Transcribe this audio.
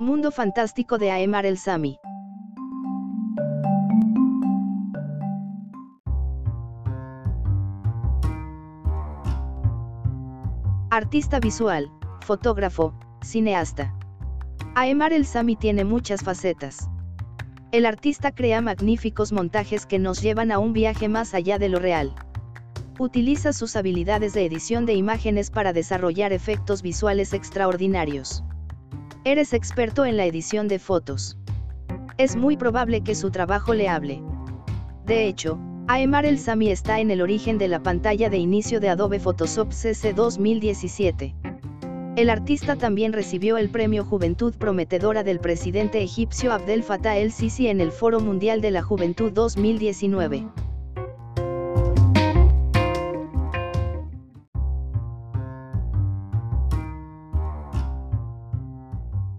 Mundo fantástico de Aemar El Sami. Artista visual, fotógrafo, cineasta. Aemar El Sami tiene muchas facetas. El artista crea magníficos montajes que nos llevan a un viaje más allá de lo real. Utiliza sus habilidades de edición de imágenes para desarrollar efectos visuales extraordinarios. Eres experto en la edición de fotos. Es muy probable que su trabajo le hable. De hecho, Aemar El Sami está en el origen de la pantalla de inicio de Adobe Photoshop CC 2017. El artista también recibió el premio Juventud Prometedora del presidente egipcio Abdel Fattah el-Sisi en el Foro Mundial de la Juventud 2019.